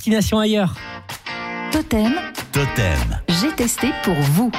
destination ailleurs. Totem, Totem. j'ai testé pour vous.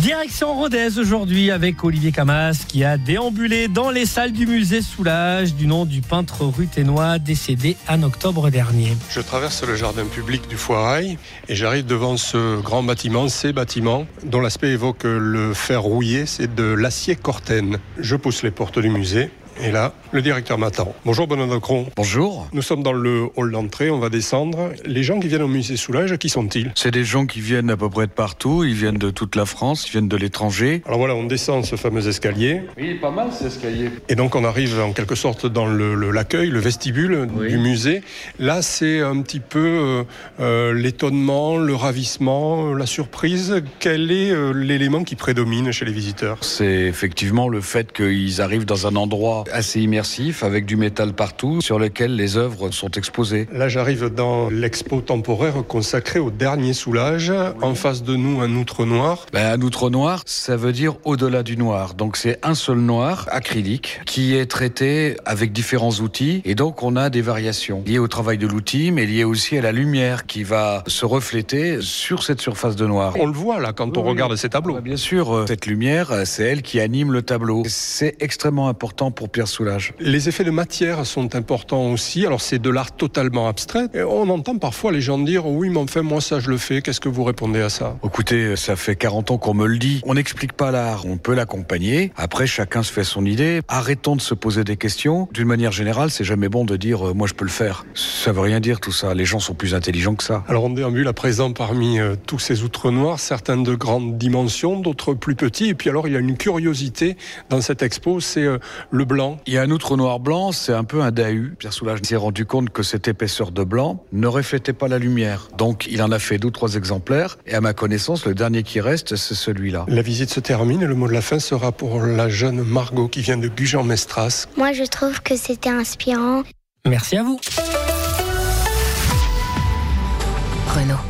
Direction Rodez aujourd'hui avec Olivier Camas qui a déambulé dans les salles du musée Soulage du nom du peintre ruténois décédé en octobre dernier. Je traverse le jardin public du Foirail et j'arrive devant ce grand bâtiment, ces bâtiments, dont l'aspect évoque le fer rouillé, c'est de l'acier cortène. Je pousse les portes du musée et là, le directeur m'attend. Bonjour Benoît Cron. Bonjour. Nous sommes dans le hall d'entrée, on va descendre. Les gens qui viennent au musée Soulage, qui sont-ils? C'est des gens qui viennent à peu près de partout, ils viennent de toute la France, ils viennent de l'étranger. Alors voilà, on descend ce fameux escalier Oui, pas mal ces escaliers. et donc on arrive en quelque sorte dans le- le- l'accueil, le, vestibule Oui. du musée. Là, c'est un petit peu euh, euh, l'étonnement, le ravissement, euh, la surprise. Quel est euh, l'élément qui prédomine chez les visiteurs? C'est effectivement le fait qu'ils arrivent dans un endroit assez immersif avec du métal partout sur lequel les œuvres sont exposées. Là, j'arrive dans l'expo temporaire consacrée au dernier soulage. En face de nous, un outre noir. Ben, un outre noir, ça veut dire au-delà du noir. Donc c'est un seul noir acrylique qui est traité avec différents outils et donc on a des variations liées au travail de l'outil mais liées aussi à la lumière qui va se refléter sur cette surface de noir. On le voit là quand on Oui, regarde ces tableaux. Bien sûr, euh, cette lumière, euh, c'est elle qui anime le tableau. C'est extrêmement important pour Pierre Soulages. Les effets de matière sont importants aussi. Alors c'est de l'art totalement abstrait. Et on entend parfois les gens dire oui, mais enfin moi ça je le fais. Qu'est-ce que vous répondez à ça? Écoutez, ça fait 40 ans qu'on me le dit. On n'explique pas l'art, on peut l'accompagner. Après, chacun se fait son idée. Arrêtons de se poser des questions. D'une manière générale, c'est jamais bon de dire euh, moi je peux le faire. Ça veut rien dire tout ça. Les gens sont plus intelligents que ça. Alors on déambule à présent parmi euh, tous ces outres noirs, certains de grandes dimensions, d'autres plus petits. Et puis alors il y a une curiosité dans cette expo, c'est euh, le blanc. Il y a un outre noir blanc, c'est un peu un dahu. Pierre Soulages s'est rendu compte que cette épaisseur de blanc ne reflétait pas la lumière. Donc il en a fait deux ou trois exemplaires. Et à ma connaissance, le dernier qui reste, c'est celui-là. La visite se termine et le mot de la fin sera pour la jeune Margot qui vient de Gujan-Mestras. Moi, je trouve que c'était inspirant. Merci à vous. Renault.